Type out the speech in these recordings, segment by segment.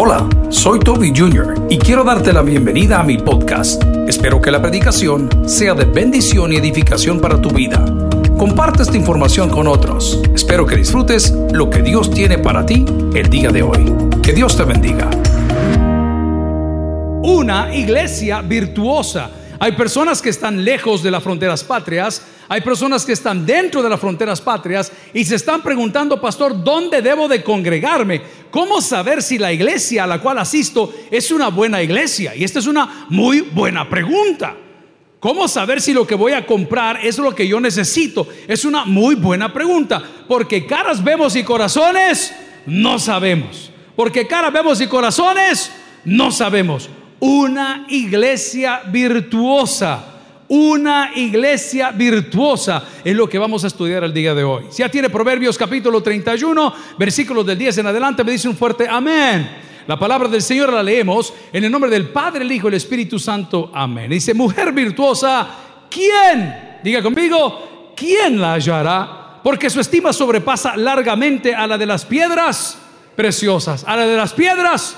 Hola, soy Toby Jr. y quiero darte la bienvenida a mi podcast. Espero que la predicación sea de bendición y edificación para tu vida. Comparte esta información con otros. Espero que disfrutes lo que Dios tiene para ti el día de hoy. Que Dios te bendiga. Una iglesia virtuosa. Hay personas que están lejos de las fronteras patrias, hay personas que están dentro de las fronteras patrias y se están preguntando, pastor, ¿dónde debo de congregarme? ¿Cómo saber si la iglesia a la cual asisto es una buena iglesia? Y esta es una muy buena pregunta. ¿Cómo saber si lo que voy a comprar es lo que yo necesito? Es una muy buena pregunta, porque caras vemos y corazones no sabemos. Porque caras vemos y corazones no sabemos. Una iglesia virtuosa. Una iglesia virtuosa es lo que vamos a estudiar el día de hoy. Si ya tiene Proverbios capítulo 31, versículos del 10 en adelante, me dice un fuerte amén. La palabra del Señor la leemos en el nombre del Padre, el Hijo y el Espíritu Santo. Amén. Dice, mujer virtuosa, ¿quién? Diga conmigo, ¿quién la hallará? Porque su estima sobrepasa largamente a la de las piedras preciosas, a la de las piedras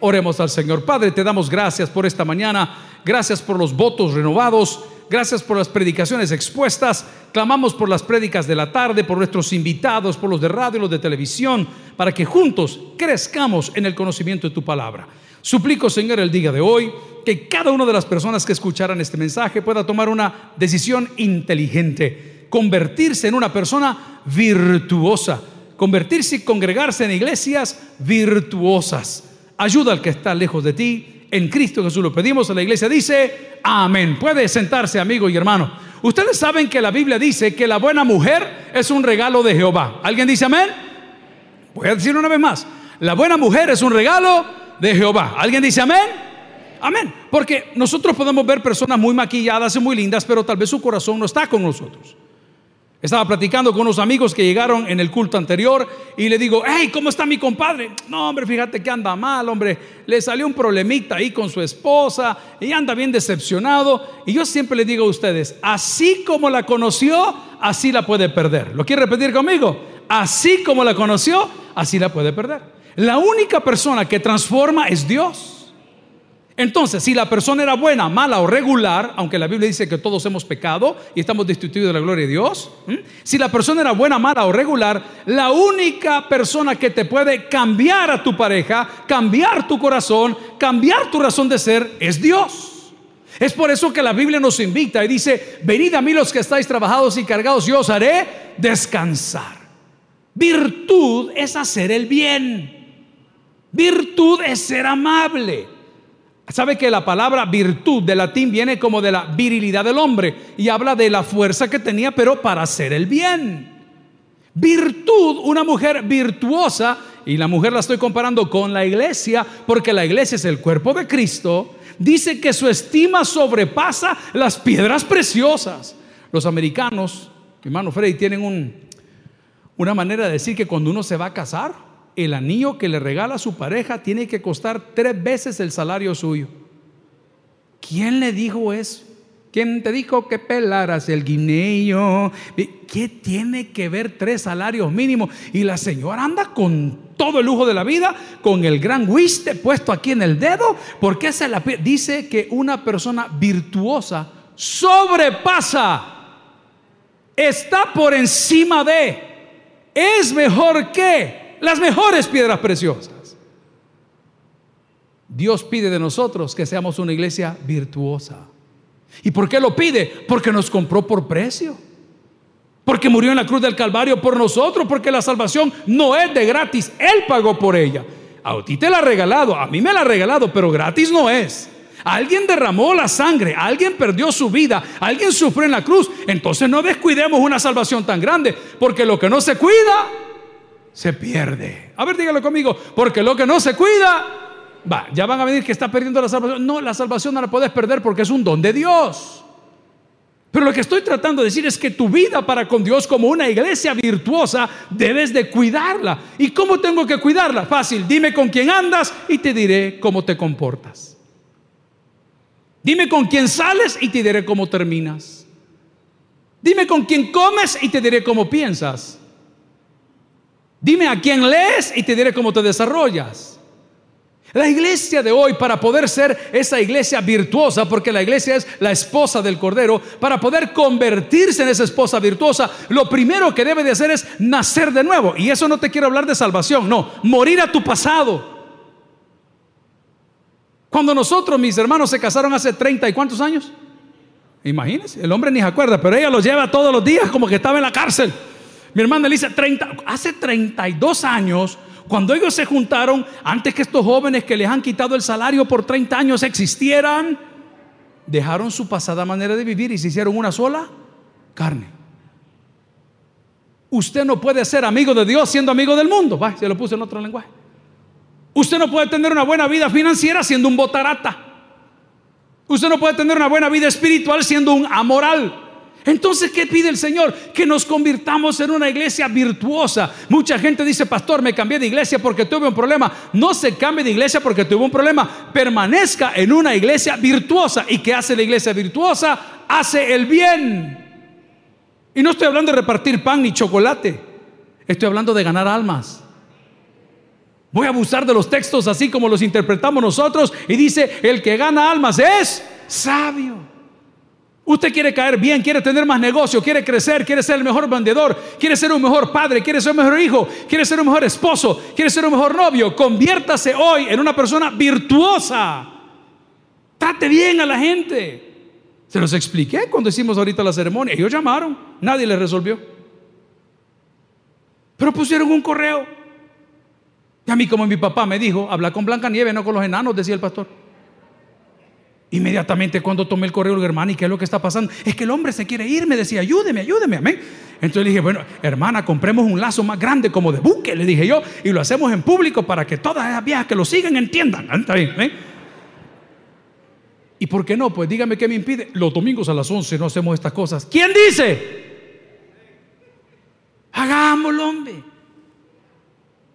Oremos al Señor. Padre, te damos gracias por esta mañana. Gracias por los votos renovados. Gracias por las predicaciones expuestas. Clamamos por las prédicas de la tarde, por nuestros invitados, por los de radio y los de televisión, para que juntos crezcamos en el conocimiento de tu palabra. Suplico, Señor, el día de hoy, que cada una de las personas que escucharan este mensaje pueda tomar una decisión inteligente, convertirse en una persona virtuosa, convertirse y congregarse en iglesias virtuosas ayuda al que está lejos de ti. En Cristo Jesús lo pedimos. La iglesia dice, amén. Puede sentarse, amigo y hermano. Ustedes saben que la Biblia dice que la buena mujer es un regalo de Jehová. ¿Alguien dice amén? Voy a decir una vez más. La buena mujer es un regalo de Jehová. ¿Alguien dice amén? Amén. Porque nosotros podemos ver personas muy maquilladas y muy lindas, pero tal vez su corazón no está con nosotros. Estaba platicando con unos amigos que llegaron en el culto anterior y le digo, hey, ¿cómo está mi compadre? No, hombre, fíjate que anda mal, hombre. Le salió un problemita ahí con su esposa y anda bien decepcionado. Y yo siempre le digo a ustedes, así como la conoció, así la puede perder. ¿Lo quiere repetir conmigo? Así como la conoció, así la puede perder. La única persona que transforma es Dios. Entonces, si la persona era buena, mala o regular, aunque la Biblia dice que todos hemos pecado y estamos destituidos de la gloria de Dios, si la persona era buena, mala o regular, la única persona que te puede cambiar a tu pareja, cambiar tu corazón, cambiar tu razón de ser, es Dios. Es por eso que la Biblia nos invita y dice, venid a mí los que estáis trabajados y cargados, yo os haré descansar. Virtud es hacer el bien. Virtud es ser amable. ¿Sabe que la palabra virtud de latín viene como de la virilidad del hombre y habla de la fuerza que tenía, pero para hacer el bien? Virtud, una mujer virtuosa, y la mujer la estoy comparando con la iglesia, porque la iglesia es el cuerpo de Cristo, dice que su estima sobrepasa las piedras preciosas. Los americanos, hermano Freddy, tienen un, una manera de decir que cuando uno se va a casar, el anillo que le regala a su pareja tiene que costar tres veces el salario suyo. ¿Quién le dijo eso? ¿Quién te dijo que pelaras el guineo? ¿Qué tiene que ver tres salarios mínimos? Y la señora anda con todo el lujo de la vida, con el gran wiste puesto aquí en el dedo, porque se la dice que una persona virtuosa sobrepasa, está por encima de, es mejor que, las mejores piedras preciosas. Dios pide de nosotros que seamos una iglesia virtuosa. ¿Y por qué lo pide? Porque nos compró por precio. Porque murió en la cruz del Calvario por nosotros. Porque la salvación no es de gratis. Él pagó por ella. A ti te la ha regalado. A mí me la ha regalado. Pero gratis no es. Alguien derramó la sangre, alguien perdió su vida, alguien sufrió en la cruz. Entonces no descuidemos una salvación tan grande, porque lo que no se cuida, se pierde. A ver, dígalo conmigo, porque lo que no se cuida, va, ya van a venir que está perdiendo la salvación. No, la salvación no la puedes perder porque es un don de Dios. Pero lo que estoy tratando de decir es que tu vida para con Dios como una iglesia virtuosa debes de cuidarla. ¿Y cómo tengo que cuidarla? Fácil, dime con quién andas y te diré cómo te comportas. Dime con quién sales y te diré cómo terminas. Dime con quién comes y te diré cómo piensas. Dime a quién lees y te diré cómo te desarrollas. La iglesia de hoy, para poder ser esa iglesia virtuosa, porque la iglesia es la esposa del Cordero, para poder convertirse en esa esposa virtuosa, lo primero que debe de hacer es nacer de nuevo. Y eso no te quiero hablar de salvación, no, morir a tu pasado. Cuando nosotros, mis hermanos, se casaron hace 30 y cuántos años, imagínense, el hombre ni se acuerda, pero ella los lleva todos los días como que estaba en la cárcel. Mi hermana le dice, 30, hace 32 años cuando ellos se juntaron, antes que estos jóvenes que les han quitado el salario por 30 años existieran, dejaron su pasada manera de vivir y se hicieron una sola carne. Usted no puede ser amigo de Dios siendo amigo del mundo. Se lo puse en otro lenguaje. Usted no puede tener una buena vida financiera siendo un botarata. Usted no puede tener una buena vida espiritual siendo un amoral. Entonces, ¿qué pide el Señor? Que nos convirtamos en una iglesia virtuosa. Mucha gente dice, pastor, me cambié de iglesia porque tuve un problema. No se cambie de iglesia porque tuvo un problema. Permanezca en una iglesia virtuosa. ¿Y qué hace la iglesia virtuosa? Hace el bien. Y no estoy hablando de repartir pan ni chocolate. Estoy hablando de ganar almas. Voy a abusar de los textos así como los interpretamos nosotros. Y dice, el que gana almas es sabio. Usted quiere caer bien, quiere tener más negocio, quiere crecer, quiere ser el mejor vendedor, quiere ser un mejor padre, quiere ser un mejor hijo, quiere ser un mejor esposo, quiere ser un mejor novio. Conviértase hoy en una persona virtuosa. Trate bien a la gente. Se los expliqué cuando hicimos ahorita la ceremonia. Ellos llamaron, nadie les resolvió. Pero pusieron un correo. Y a mí, como mi papá me dijo, habla con Blanca Nieve, no con los enanos, decía el pastor. Inmediatamente cuando tomé el correo, hermano, ¿y qué es lo que está pasando? Es que el hombre se quiere ir, me decía, ayúdeme, ayúdeme, amén. Entonces le dije, bueno, hermana, compremos un lazo más grande como de buque, le dije yo, y lo hacemos en público para que todas esas viejas que lo siguen entiendan. Ah, ¿Está bien? ¿Y por qué no? Pues dígame qué me impide. Los domingos a las 11 no hacemos estas cosas. ¿Quién dice? Hagámoslo, hombre.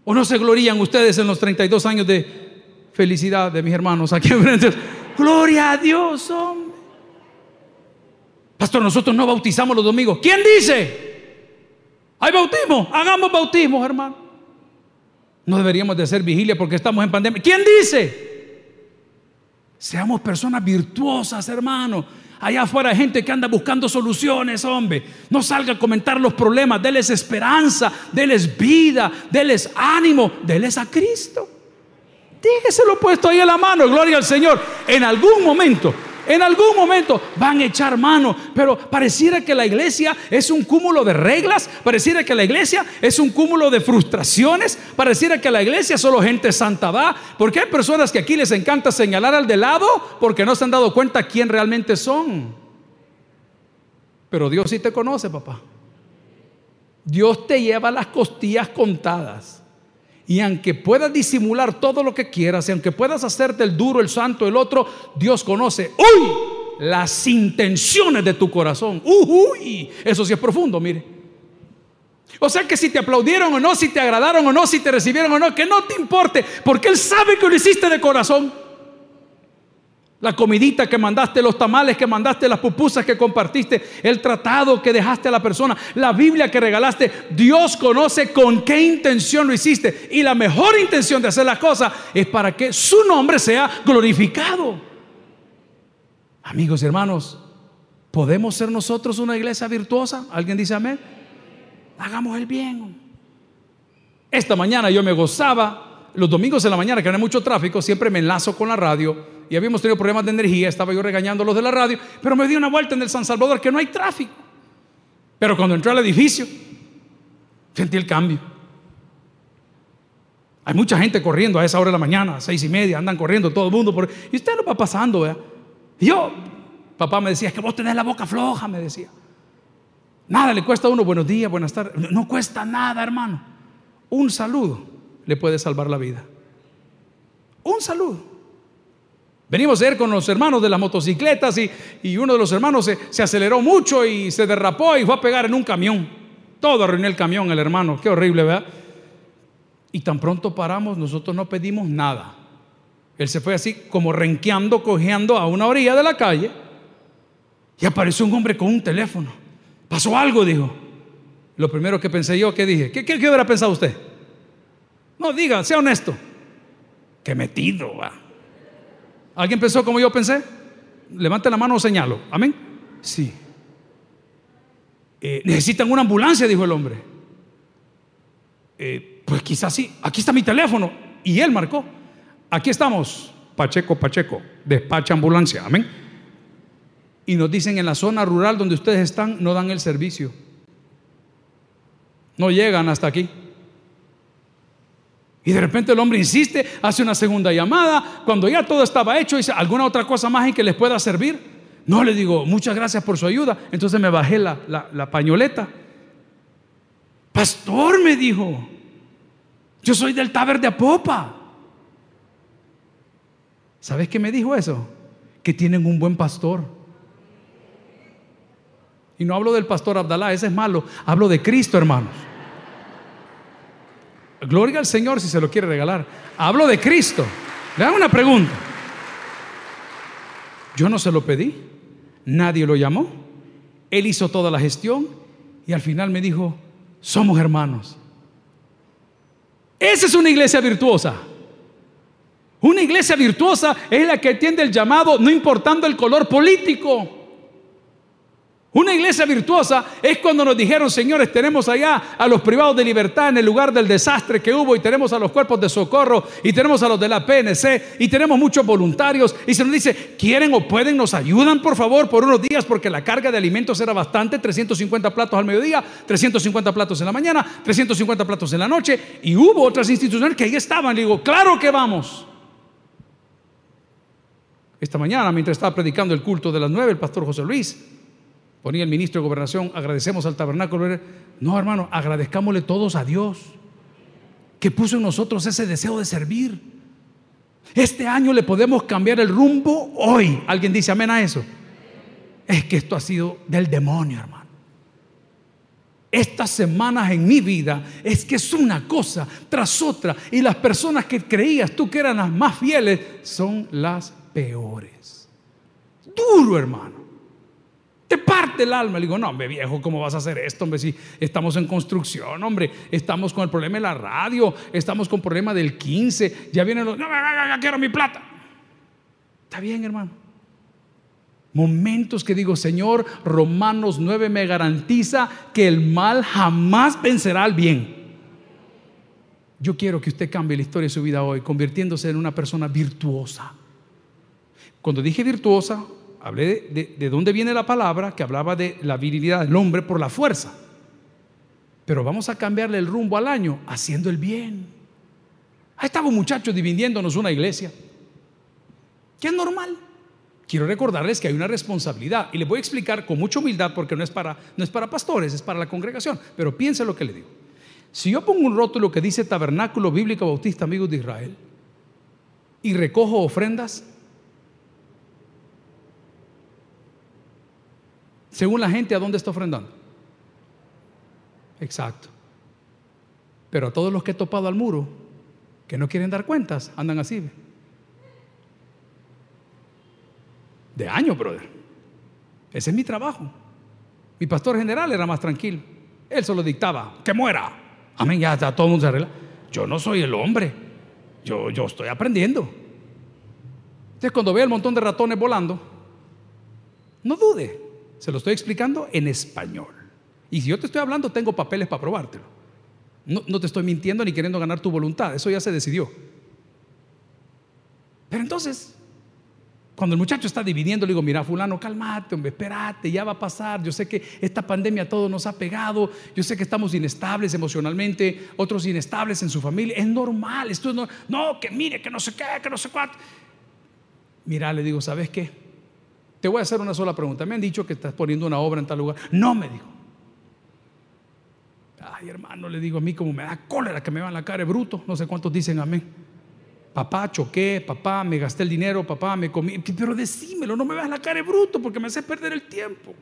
¿O no se glorían ustedes en los 32 años de felicidad de mis hermanos aquí enfrente? Gloria a Dios, hombre. Pastor, nosotros no bautizamos los domingos. ¿Quién dice? Hay bautismo. Hagamos bautismo, hermano. No deberíamos de hacer vigilia porque estamos en pandemia. ¿Quién dice? Seamos personas virtuosas, hermano. Allá afuera hay gente que anda buscando soluciones, hombre. No salga a comentar los problemas. Deles esperanza, deles vida, deles ánimo, deles a Cristo. Dígeselo puesto ahí en la mano, gloria al Señor. En algún momento, en algún momento van a echar mano, pero pareciera que la iglesia es un cúmulo de reglas, pareciera que la iglesia es un cúmulo de frustraciones, pareciera que la iglesia solo gente santa va, porque hay personas que aquí les encanta señalar al de lado porque no se han dado cuenta quién realmente son. Pero Dios sí te conoce, papá. Dios te lleva las costillas contadas. Y aunque puedas disimular todo lo que quieras, y aunque puedas hacerte el duro, el santo, el otro, Dios conoce, uy, las intenciones de tu corazón. Uy, eso sí es profundo, mire. O sea que si te aplaudieron o no, si te agradaron o no, si te recibieron o no, que no te importe, porque Él sabe que lo hiciste de corazón. La comidita que mandaste, los tamales que mandaste, las pupusas que compartiste, el tratado que dejaste a la persona, la Biblia que regalaste. Dios conoce con qué intención lo hiciste. Y la mejor intención de hacer las cosas es para que su nombre sea glorificado. Amigos y hermanos, ¿podemos ser nosotros una iglesia virtuosa? ¿Alguien dice amén? Hagamos el bien. Esta mañana yo me gozaba. Los domingos en la mañana, que no hay mucho tráfico, siempre me enlazo con la radio y habíamos tenido problemas de energía, estaba yo regañando a los de la radio, pero me di una vuelta en el San Salvador que no hay tráfico. Pero cuando entré al edificio, sentí el cambio. Hay mucha gente corriendo a esa hora de la mañana, seis y media, andan corriendo todo el mundo. Por... Y usted lo va pasando, ¿verdad? Yo, papá me decía, es que vos tenés la boca floja, me decía. Nada le cuesta a uno buenos días, buenas tardes. No cuesta nada, hermano. Un saludo le puede salvar la vida. Un saludo. Venimos a ir con los hermanos de las motocicletas y, uno de los hermanos se, aceleró mucho y se derrapó y fue a pegar en un camión. Todo arruinó el camión, el hermano. Qué horrible, ¿verdad? Y tan pronto paramos, nosotros no pedimos nada. Él se fue así como renqueando, cojeando a una orilla de la calle y apareció un hombre con un teléfono. Pasó algo, dijo. Lo primero que pensé yo, ¿qué dije? ¿Qué, qué, qué hubiera pensado usted? No, diga, sea honesto. Qué metido, va. ¿Alguien pensó como yo pensé? Levante la mano o señalo. Amén. Sí. Eh, necesitan una ambulancia, dijo el hombre. Eh, pues quizás sí. Aquí está mi teléfono. Y él marcó. Aquí estamos. Pacheco, Pacheco. Despacha ambulancia. Amén. Y nos dicen en la zona rural donde ustedes están, no dan el servicio. No llegan hasta aquí. Y de repente el hombre insiste, hace una segunda llamada, cuando ya todo estaba hecho, dice, ¿alguna otra cosa más en que les pueda servir? No, le digo, muchas gracias por su ayuda. Entonces me bajé la, la pañoleta. Pastor, me dijo, yo soy del Taber de Apopa. ¿Sabes qué me dijo eso? Que tienen un buen pastor. Y no hablo del pastor Abdalá, ese es malo. Hablo de Cristo, hermanos. Gloria al Señor si se lo quiere regalar. Hablo de Cristo. Le hago una pregunta. Yo no se lo pedí. Nadie lo llamó. Él hizo toda la gestión y al final me dijo, somos hermanos. Esa es una iglesia virtuosa. Una iglesia virtuosa es la que atiende el llamado no importando el color político. Una iglesia virtuosa es cuando nos dijeron, señores, tenemos allá a los privados de libertad en el lugar del desastre que hubo y tenemos a los cuerpos de socorro y tenemos a los de la PNC y tenemos muchos voluntarios y se nos dice, quieren o pueden, nos ayudan por favor por unos días porque la carga de alimentos era bastante, 350 platos al mediodía, 350 platos en la mañana, 350 platos en la noche y hubo otras instituciones que ahí estaban. Le digo, claro que vamos. Esta mañana, mientras estaba predicando el culto de las nueve, el pastor José Luis ponía el ministro de Gobernación, agradecemos al tabernáculo. No, hermano, agradezcámosle todos a Dios que puso en nosotros ese deseo de servir. Este año le podemos cambiar el rumbo hoy. ¿Alguien dice amén a eso? Es que esto ha sido del demonio, hermano. Estas semanas en mi vida es que es una cosa tras otra y las personas que creías tú que eran las más fieles son las peores. Duro, hermano. Te parte el alma. Le digo, no, hombre, viejo, ¿cómo vas a hacer esto? Hombre, si estamos en construcción, hombre, estamos con el problema de la radio, estamos con el problema del 15, ya vienen los, no, ya quiero mi plata. Está bien, hermano. Momentos que digo, Señor, Romanos 9 me garantiza que el mal jamás vencerá al bien. Yo quiero que usted cambie la historia de su vida hoy, convirtiéndose en una persona virtuosa. Cuando dije virtuosa, hablé de, dónde viene la palabra que hablaba de la virilidad del hombre por la fuerza. Pero vamos a cambiarle el rumbo al año haciendo el bien. Ahí estaba un muchacho dividiéndonos una iglesia. Que es normal. Quiero recordarles que hay una responsabilidad y les voy a explicar con mucha humildad porque no es para, no es para pastores, es para la congregación. Pero piense lo que le digo. Si yo pongo un rótulo que dice Tabernáculo Bíblico Bautista Amigos de Israel y recojo ofrendas, Según la gente, ¿a dónde está ofrendando? Exacto. Pero a todos los que he topado al muro, que no quieren dar cuentas, andan así. De año, brother. Ese es mi trabajo. Mi pastor general era más tranquilo. Él solo dictaba, que muera. Amén, ya está, todo el mundo se arregla. Yo no soy el hombre. Yo, yo estoy aprendiendo. Entonces, cuando ve el montón de ratones volando, no dude. Se lo estoy explicando en español. Y si yo te estoy hablando, tengo papeles para probártelo. No, no, te estoy mintiendo ni queriendo ganar tu voluntad. Eso ya se decidió. Pero entonces, cuando el muchacho está dividiendo, le digo, mira, fulano, cálmate, hombre, espérate, ya va a pasar. Yo sé que esta pandemia a todos nos ha pegado. Yo sé que estamos inestables emocionalmente, otros inestables en su familia. Es normal. Esto no, no, que mire, que no sé qué, que no sé cuánto. Mira, le digo, ¿sabes qué? Te voy a hacer una sola pregunta. Me han dicho que estás poniendo una obra en tal lugar. No, me dijo. Ay, hermano, le digo a mí como me da cólera que me van la cara bruto. No sé cuántos dicen amén. Papá, choqué, papá, me gasté el dinero, papá, me comí. Pero decímelo, no me veas la cara bruto porque me hace perder el tiempo.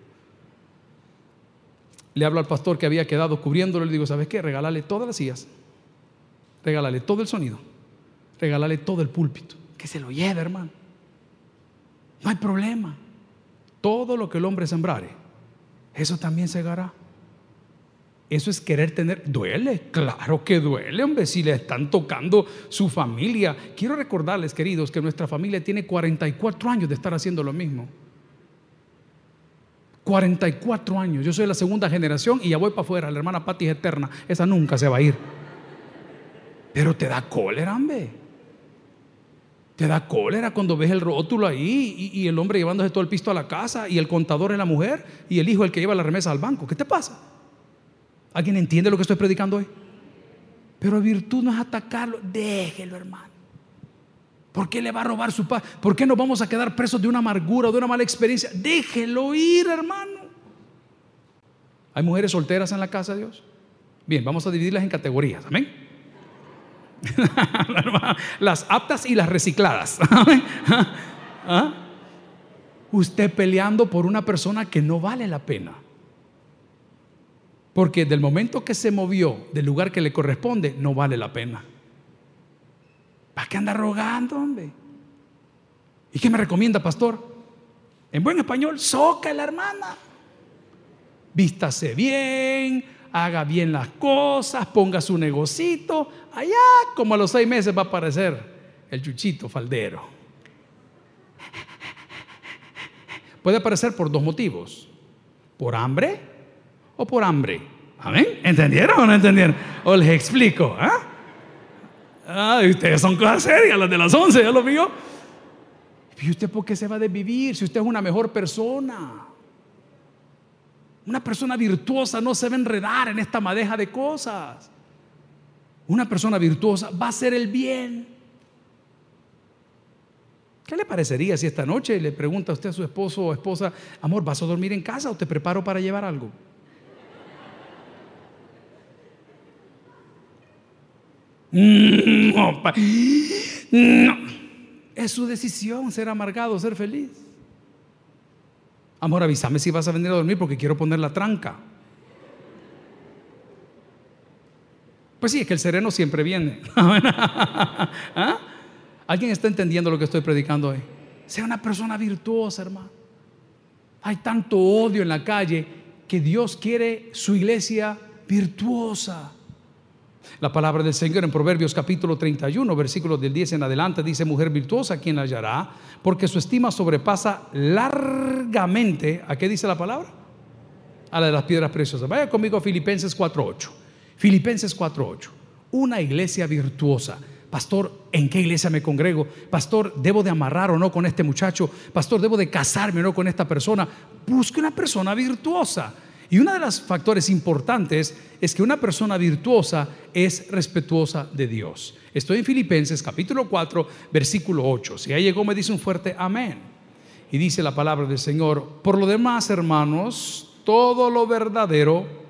Le hablo al pastor que había quedado cubriéndolo. Le digo, ¿sabes qué? Regálale todas las sillas. Regálale todo el sonido. Regálale todo el púlpito. Que se lo lleve, hermano. No hay problema. Todo lo que el hombre sembrare, eso también segará. eso es querer tener. Duele, claro que duele, hombre, si le están tocando su familia. Quiero recordarles, queridos, que nuestra familia tiene 44 años de estar haciendo lo mismo. 44 años. Yo soy la segunda generación y ya voy para afuera. La hermana Patti es eterna. Esa nunca se va a ir. Pero te da cólera, hombre. Te da cólera cuando ves el rótulo ahí y, el hombre llevándose todo el pisto a la casa y el contador es la mujer y el hijo el que lleva la remesa al banco. ¿Qué te pasa? ¿Alguien entiende lo que estoy predicando hoy? Pero virtud no es atacarlo. Déjelo, hermano. ¿Por qué le va a robar su paz? ¿Por qué nos vamos a quedar presos de una amargura o de una mala experiencia? Déjelo ir, hermano. ¿Hay mujeres solteras en la casa de Dios? Bien, vamos a dividirlas en categorías. Amén. las aptas y las recicladas. ¿Ah? Usted peleando por una persona que no vale la pena. Porque del momento que se movió del lugar que le corresponde, no vale la pena. ¿Para qué anda rogando, hombre? ¿Y qué me recomienda, pastor? En buen español, soca la hermana. Vístase bien, haga bien las cosas, ponga su negocito. Allá, como a los seis meses, va a aparecer el chuchito faldero. Puede aparecer por dos motivos: por hambre o por hambre. ¿Amén? ¿Entendieron o no entendieron? O les explico. ¿ah? Ustedes son cosas serias, las de las 11, ya lo vio. ¿Y usted por qué se va a desvivir si usted es una mejor persona? Una persona virtuosa no se va a enredar en esta madeja de cosas. Una persona virtuosa va a hacer el bien. ¿Qué le parecería si esta noche le pregunta a usted a su esposo o esposa, amor, ¿vas a dormir en casa o te preparo para llevar algo? No, no. Es su decisión ser amargado, ser feliz. Amor, avísame si vas a venir a dormir porque quiero poner la tranca. Pues sí, es que el sereno siempre viene. ¿Ah? ¿Alguien está entendiendo lo que estoy predicando hoy? Sea una persona virtuosa, hermano. Hay tanto odio en la calle que Dios quiere su iglesia virtuosa. La palabra del Señor en Proverbios capítulo 31, versículos del 10 en adelante, dice, mujer virtuosa, ¿quién la hallará? Porque su estima sobrepasa largamente, ¿a qué dice la palabra? A la de las piedras preciosas. Vaya conmigo a Filipenses 4.8. Filipenses 4.8. Una iglesia virtuosa. Pastor, ¿en qué iglesia me congrego? Pastor, ¿debo de amarrar o no con este muchacho? Pastor, ¿debo de casarme o no con esta persona? Busque una persona virtuosa. Y uno de los factores importantes es que una persona virtuosa es respetuosa de Dios. Estoy en Filipenses capítulo 4, versículo 8. Si ahí llegó me dice un fuerte amén. Y dice la palabra del Señor, por lo demás, hermanos, todo lo verdadero,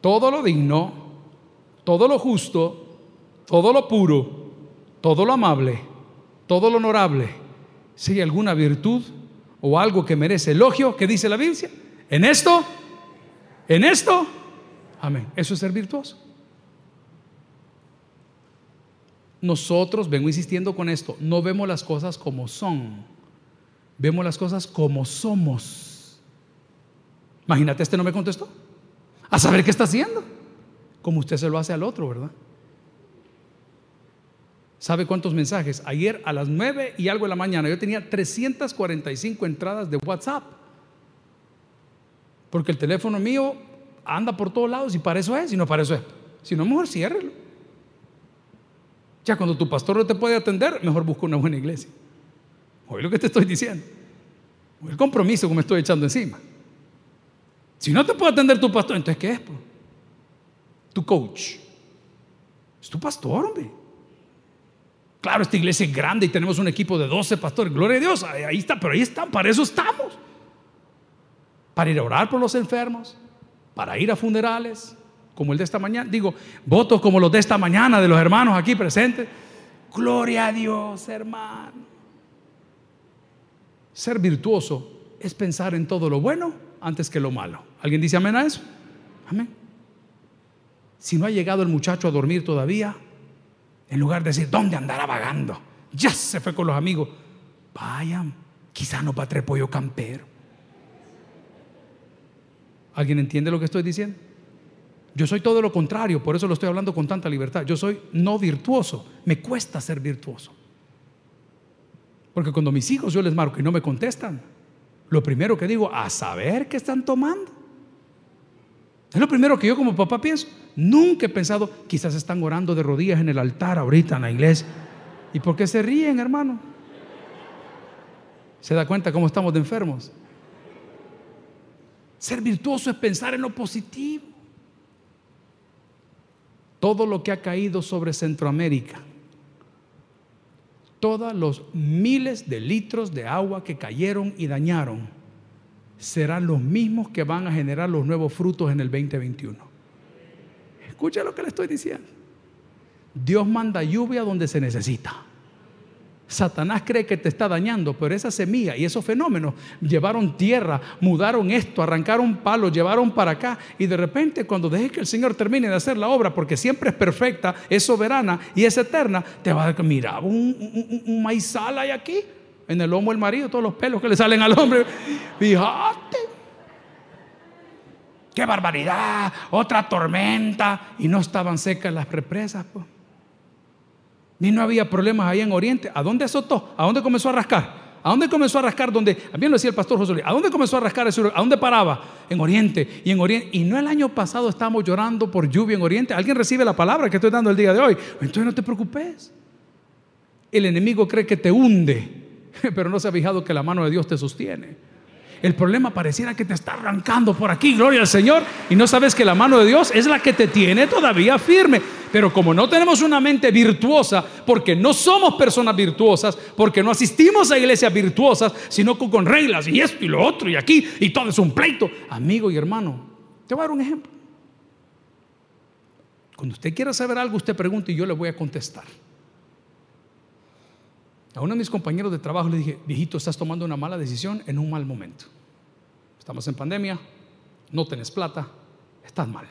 todo lo digno, todo lo justo, todo lo puro, todo lo amable, todo lo honorable, si hay alguna virtud o algo que merece elogio, ¿qué dice la Biblia? En esto en esto, amén. Eso es ser virtuoso. Nosotros, vengo insistiendo con esto, no vemos las cosas como son, vemos las cosas como somos. Imagínate, este no me contestó. A saber qué está haciendo. Como usted se lo hace al otro, ¿verdad? ¿Sabe cuántos mensajes? Ayer a las 9 y algo de la mañana yo tenía 345 entradas de WhatsApp. Porque el teléfono mío anda por todos lados y para eso es, y no para eso es. Si no, mejor ciérrelo. Ya cuando tu pastor no te puede atender, mejor busca una buena iglesia. Oye lo que te estoy diciendo. el compromiso que me estoy echando encima. Si no te puede atender tu pastor, entonces ¿qué es? Tu coach. Es tu pastor, hombre. Claro, esta iglesia es grande y tenemos un equipo de 12 pastores. Gloria a Dios. Ahí está, pero ahí están, para eso estamos para ir a orar por los enfermos, para ir a funerales, como el de esta mañana. Digo, votos como los de esta mañana de los hermanos aquí presentes. Gloria a Dios, hermano. Ser virtuoso es pensar en todo lo bueno antes que lo malo. ¿Alguien dice amén a eso? Amén. Si no ha llegado el muchacho a dormir todavía, en lugar de decir, ¿dónde andará vagando? Ya se fue con los amigos. Vayan, quizá no va a traer pollo campero. ¿Alguien entiende lo que estoy diciendo? Yo soy todo lo contrario, por eso lo estoy hablando con tanta libertad. Yo soy no virtuoso, me cuesta ser virtuoso. Porque cuando mis hijos yo les marco y no me contestan, lo primero que digo, a saber qué están tomando. Es lo primero que yo como papá pienso. Nunca he pensado, quizás están orando de rodillas en el altar ahorita en la iglesia. ¿Y por qué se ríen, hermano? ¿Se da cuenta cómo estamos de enfermos? Ser virtuoso es pensar en lo positivo. Todo lo que ha caído sobre Centroamérica, todos los miles de litros de agua que cayeron y dañaron, serán los mismos que van a generar los nuevos frutos en el 2021. Escucha lo que le estoy diciendo. Dios manda lluvia donde se necesita. Satanás cree que te está dañando, pero esa semilla y esos fenómenos llevaron tierra, mudaron esto, arrancaron palos, llevaron para acá y de repente cuando dejes que el Señor termine de hacer la obra, porque siempre es perfecta, es soberana y es eterna, te va a decir, mira, un, un, maizal hay aquí, en el lomo del marido, todos los pelos que le salen al hombre, fíjate. ¡Qué barbaridad! Otra tormenta. Y no estaban secas las represas. Pues. Ni no había problemas ahí en Oriente. ¿A dónde azotó? ¿A dónde comenzó a rascar? ¿A dónde comenzó a rascar? Donde, también lo decía el pastor José Luis, ¿a dónde comenzó a rascar? ¿A dónde paraba? En Oriente. Y en Oriente. Y no el año pasado estábamos llorando por lluvia en Oriente. ¿Alguien recibe la palabra que estoy dando el día de hoy? Entonces no te preocupes. El enemigo cree que te hunde, pero no se ha fijado que la mano de Dios te sostiene. El problema pareciera que te está arrancando por aquí, gloria al Señor, y no sabes que la mano de Dios es la que te tiene todavía firme. Pero como no tenemos una mente virtuosa, porque no somos personas virtuosas, porque no asistimos a iglesias virtuosas, sino con, reglas y esto y lo otro y aquí y todo es un pleito. Amigo y hermano, te voy a dar un ejemplo. Cuando usted quiera saber algo, usted pregunta y yo le voy a contestar. A uno de mis compañeros de trabajo le dije, viejito, estás tomando una mala decisión en un mal momento. Estamos en pandemia, no tenés plata, estás mal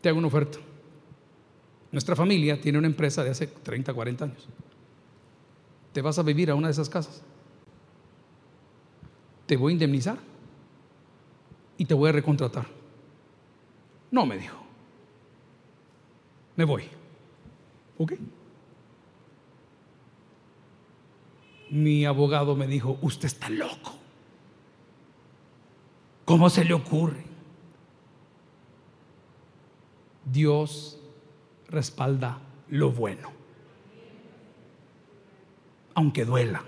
te hago una oferta. Nuestra familia tiene una empresa de hace 30, 40 años. Te vas a vivir a una de esas casas. Te voy a indemnizar y te voy a recontratar. No, me dijo. Me voy. ¿Ok? Mi abogado me dijo, usted está loco. ¿Cómo se le ocurre? Dios respalda lo bueno, aunque duela,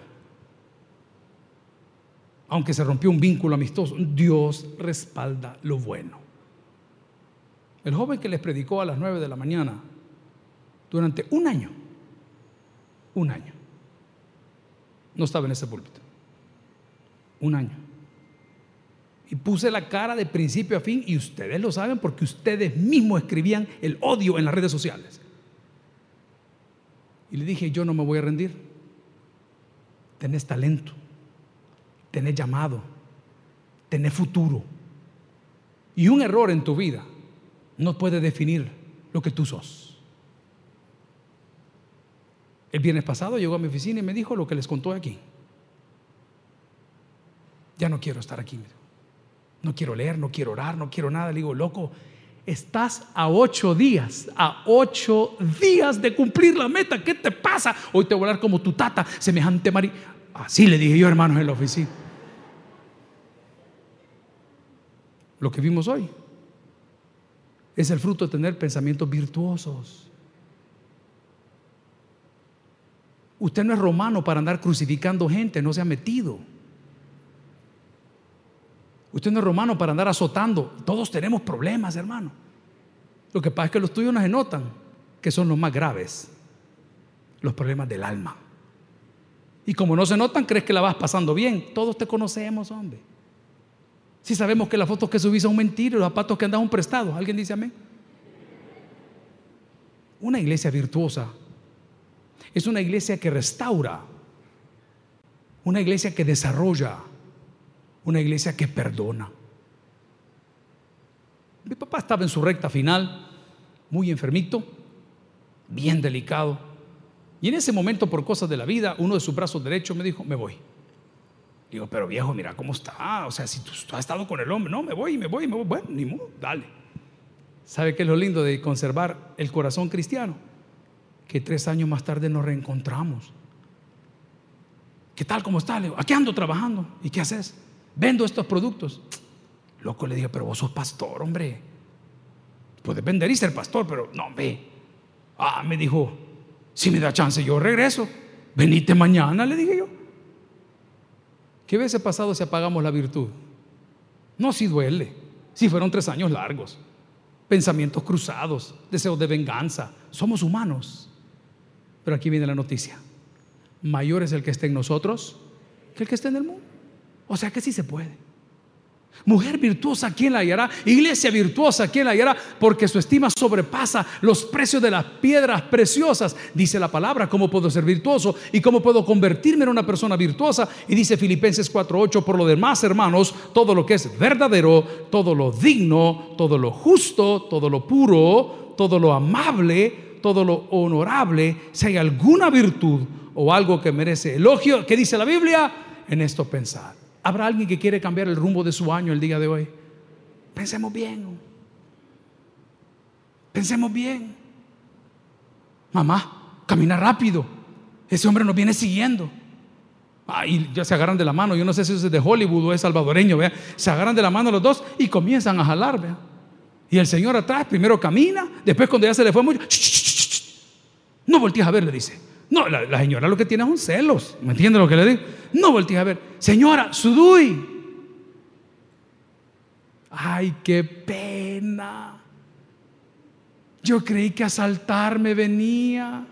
aunque se rompió un vínculo amistoso, Dios respalda lo bueno. El joven que les predicó a las nueve de la mañana, durante un año, un año, no estaba en ese púlpito, un año y puse la cara de principio a fin y ustedes lo saben porque ustedes mismos escribían el odio en las redes sociales. Y le dije, yo no me voy a rendir. Tenés talento, tenés llamado, tenés futuro. Y un error en tu vida no puede definir lo que tú sos. El viernes pasado llegó a mi oficina y me dijo lo que les contó aquí. Ya no quiero estar aquí. No quiero leer, no quiero orar, no quiero nada. Le digo, loco, estás a ocho días, a ocho días de cumplir la meta. ¿Qué te pasa? Hoy te voy a hablar como tu tata, semejante María. Así le dije yo, hermanos, en la oficina. Lo que vimos hoy es el fruto de tener pensamientos virtuosos. Usted no es romano para andar crucificando gente, no se ha metido. Usted no es romano para andar azotando. Todos tenemos problemas, hermano. Lo que pasa es que los tuyos no se notan, que son los más graves. Los problemas del alma. Y como no se notan, crees que la vas pasando bien. Todos te conocemos, hombre. Si sabemos que las fotos que subís son mentiras, los zapatos que andas un prestado. ¿Alguien dice amén? Una iglesia virtuosa es una iglesia que restaura, una iglesia que desarrolla, una iglesia que perdona. Mi papá estaba en su recta final, muy enfermito, bien delicado. Y en ese momento, por cosas de la vida, uno de sus brazos derechos me dijo, me voy. Digo, pero viejo, mira cómo está. O sea, si tú, has estado con el hombre, no, me voy, me voy, me voy. Bueno, ni modo, dale. ¿Sabe qué es lo lindo de conservar el corazón cristiano? Que tres años más tarde nos reencontramos. ¿Qué tal? ¿Cómo está? Le digo, aquí ando trabajando. ¿Y qué haces? Vendo estos productos. Loco le digo, pero vos sos pastor, hombre. Puedes vender y ser pastor, pero no, ve. Ah, me dijo, si me da chance, yo regreso. Venite mañana, le dije yo. ¿Qué hubiese pasado si apagamos la virtud? No, si duele. Si fueron tres años largos. Pensamientos cruzados, deseos de venganza. Somos humanos. Pero aquí viene la noticia. Mayor es el que esté en nosotros que el que esté en el mundo. O sea que sí se puede. Mujer virtuosa, ¿quién la hallará? Iglesia virtuosa, ¿quién la hallará? Porque su estima sobrepasa los precios de las piedras preciosas. Dice la palabra, ¿cómo puedo ser virtuoso? ¿Y cómo puedo convertirme en una persona virtuosa? Y dice Filipenses 4:8, por lo demás, hermanos, todo lo que es verdadero, todo lo digno, todo lo justo, todo lo puro, todo lo amable, todo lo honorable, si hay alguna virtud o algo que merece elogio, ¿qué dice la Biblia? En esto pensar. ¿Habrá alguien que quiere cambiar el rumbo de su año el día de hoy? Pensemos bien. Pensemos bien. Mamá, camina rápido. Ese hombre nos viene siguiendo. Ah, y ya se agarran de la mano. Yo no sé si es de Hollywood o es salvadoreño. ¿vea? Se agarran de la mano los dos y comienzan a jalar. ¿vea? Y el Señor atrás primero camina. Después, cuando ya se le fue mucho, no voltees a ver, le dice. No, la, señora lo que tiene son celos. ¿Me entiende lo que le digo? No volteé a ver. Señora, Sudui. Ay, qué pena. Yo creí que asaltarme venía.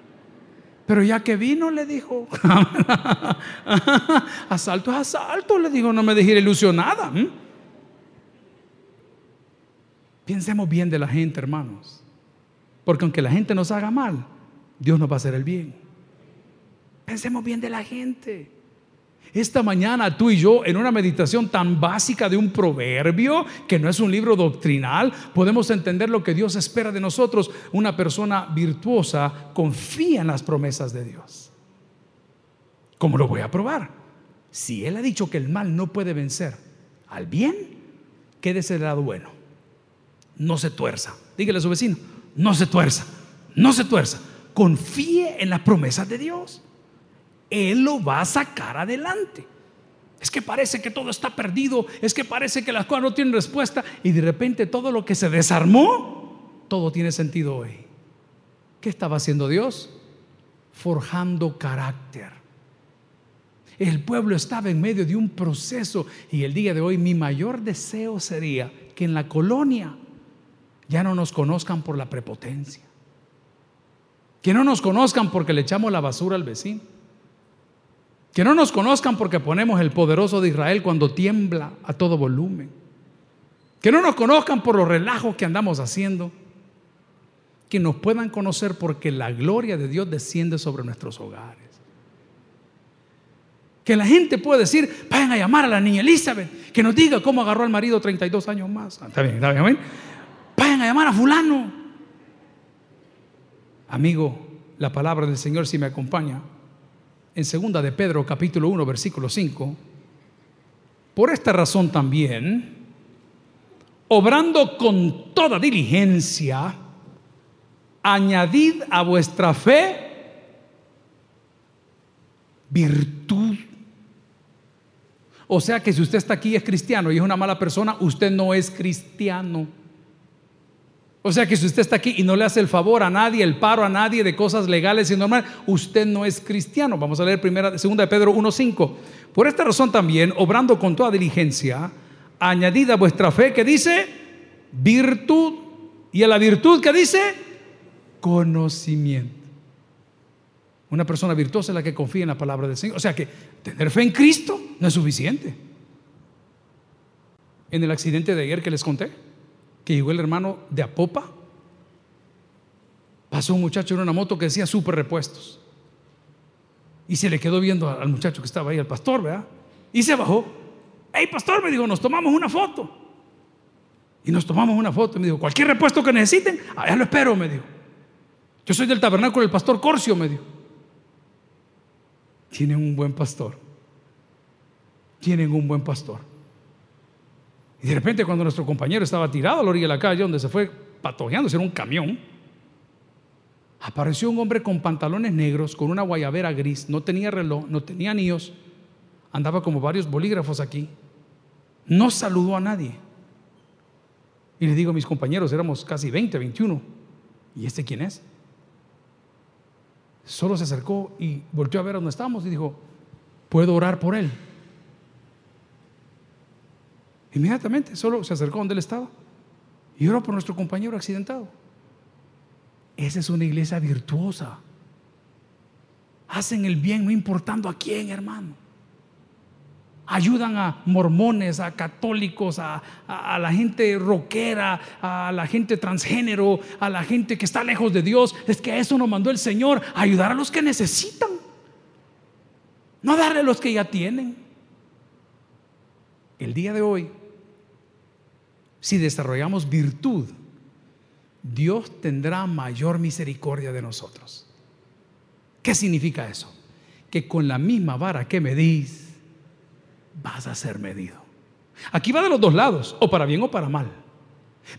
Pero ya que vino, le dijo, asalto es asalto, le dijo, no me dejé ilusionada. Pensemos bien de la gente, hermanos. Porque aunque la gente nos haga mal, Dios nos va a hacer el bien. Pensemos bien de la gente. Esta mañana tú y yo, en una meditación tan básica de un proverbio, que no es un libro doctrinal, podemos entender lo que Dios espera de nosotros. Una persona virtuosa confía en las promesas de Dios. ¿Cómo lo voy a probar? Si Él ha dicho que el mal no puede vencer al bien, quédese del lado bueno. No se tuerza. Dígale a su vecino, no se tuerza, no se tuerza. Confíe en las promesas de Dios. Él lo va a sacar adelante. Es que parece que todo está perdido, es que parece que las cosas no tienen respuesta y de repente todo lo que se desarmó, todo tiene sentido hoy. ¿Qué estaba haciendo Dios? Forjando carácter. El pueblo estaba en medio de un proceso y el día de hoy mi mayor deseo sería que en la colonia ya no nos conozcan por la prepotencia, que no nos conozcan porque le echamos la basura al vecino que no nos conozcan porque ponemos el poderoso de Israel cuando tiembla a todo volumen. Que no nos conozcan por los relajos que andamos haciendo. Que nos puedan conocer porque la gloria de Dios desciende sobre nuestros hogares. Que la gente pueda decir, vayan a llamar a la niña Elizabeth, que nos diga cómo agarró al marido 32 años más. Ah, está bien, está bien. Vayan a llamar a fulano. Amigo, la palabra del Señor si me acompaña en segunda de Pedro capítulo 1 versículo 5, por esta razón también, obrando con toda diligencia, añadid a vuestra fe virtud. O sea que si usted está aquí y es cristiano y es una mala persona, usted no es cristiano. O sea que si usted está aquí y no le hace el favor a nadie, el paro a nadie de cosas legales y normales, usted no es cristiano. Vamos a leer primera, segunda de Pedro 1.5. Por esta razón también, obrando con toda diligencia, añadida vuestra fe, que dice virtud. Y a la virtud que dice conocimiento. Una persona virtuosa es la que confía en la palabra del Señor. O sea que tener fe en Cristo no es suficiente. En el accidente de ayer que les conté, que llegó el hermano de Apopa, pasó un muchacho en una moto que decía super repuestos. Y se le quedó viendo al muchacho que estaba ahí, al pastor, ¿verdad? Y se bajó. Hey, pastor, me dijo, nos tomamos una foto. Y nos tomamos una foto. Y me dijo, cualquier repuesto que necesiten, allá lo espero, me dijo. Yo soy del tabernáculo del pastor Corcio, me dijo. Tiene un buen pastor. tienen un buen pastor. Y de repente cuando nuestro compañero estaba tirado a la orilla de la calle, donde se fue patojeando, era un camión, apareció un hombre con pantalones negros, con una guayabera gris, no tenía reloj, no tenía anillos, andaba como varios bolígrafos aquí, no saludó a nadie. Y le digo a mis compañeros, éramos casi 20, 21, ¿y este quién es? Solo se acercó y volteó a ver dónde estábamos y dijo, ¿puedo orar por él? Inmediatamente, solo se acercó donde él estaba y oró por nuestro compañero accidentado. Esa es una iglesia virtuosa. Hacen el bien no importando a quién, hermano. Ayudan a mormones, a católicos, a, la gente rockera, a la gente transgénero, a la gente que está lejos de Dios. Es que eso nos mandó el Señor, a ayudar a los que necesitan. No darle a los que ya tienen. El día de hoy si desarrollamos virtud, Dios tendrá mayor misericordia de nosotros. ¿Qué significa eso? Que con la misma vara que medís, vas a ser medido. Aquí va de los dos lados, o para bien o para mal.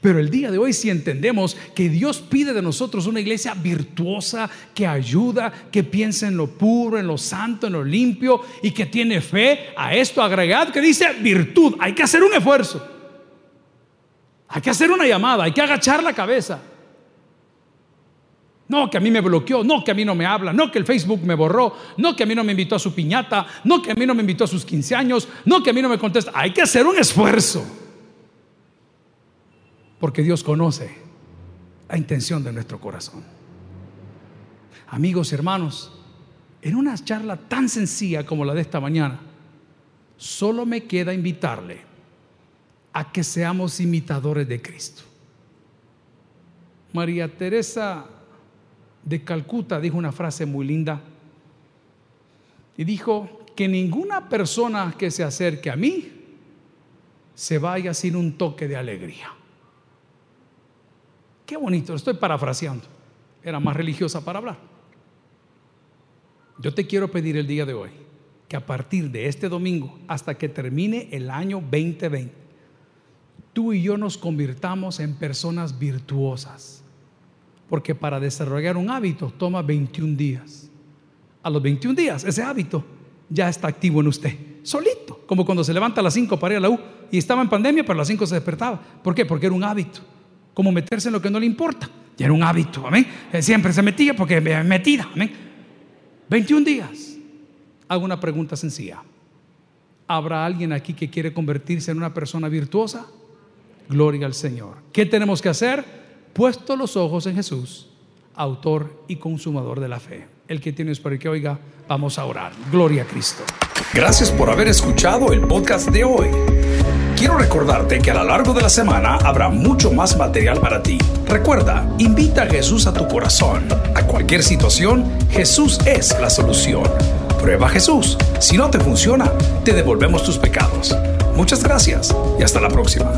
Pero el día de hoy, si entendemos que Dios pide de nosotros una iglesia virtuosa, que ayuda, que piensa en lo puro, en lo santo, en lo limpio y que tiene fe, a esto agregad que dice virtud, hay que hacer un esfuerzo. Hay que hacer una llamada, hay que agachar la cabeza. No, que a mí me bloqueó, no, que a mí no me habla, no, que el Facebook me borró, no, que a mí no me invitó a su piñata, no, que a mí no me invitó a sus 15 años, no, que a mí no me contesta. Hay que hacer un esfuerzo. Porque Dios conoce la intención de nuestro corazón. Amigos y hermanos, en una charla tan sencilla como la de esta mañana, solo me queda invitarle a que seamos imitadores de Cristo. María Teresa de Calcuta dijo una frase muy linda y dijo que ninguna persona que se acerque a mí se vaya sin un toque de alegría. Qué bonito, estoy parafraseando. Era más religiosa para hablar. Yo te quiero pedir el día de hoy que a partir de este domingo hasta que termine el año 2020, tú y yo nos convirtamos en personas virtuosas. Porque para desarrollar un hábito toma 21 días. A los 21 días ese hábito ya está activo en usted, solito, como cuando se levanta a las 5 para ir a la U y estaba en pandemia, pero a las 5 se despertaba. ¿Por qué? Porque era un hábito. Como meterse en lo que no le importa. Ya era un hábito, amén. Eh, siempre se metía porque me metida, amén. 21 días. Hago una pregunta sencilla. ¿Habrá alguien aquí que quiere convertirse en una persona virtuosa? Gloria al Señor. ¿Qué tenemos que hacer? Puesto los ojos en Jesús, autor y consumador de la fe. El que tiene para que oiga, vamos a orar. Gloria a Cristo. Gracias por haber escuchado el podcast de hoy. Quiero recordarte que a lo largo de la semana habrá mucho más material para ti. Recuerda, invita a Jesús a tu corazón. A cualquier situación, Jesús es la solución. Prueba Jesús. Si no te funciona, te devolvemos tus pecados. Muchas gracias y hasta la próxima.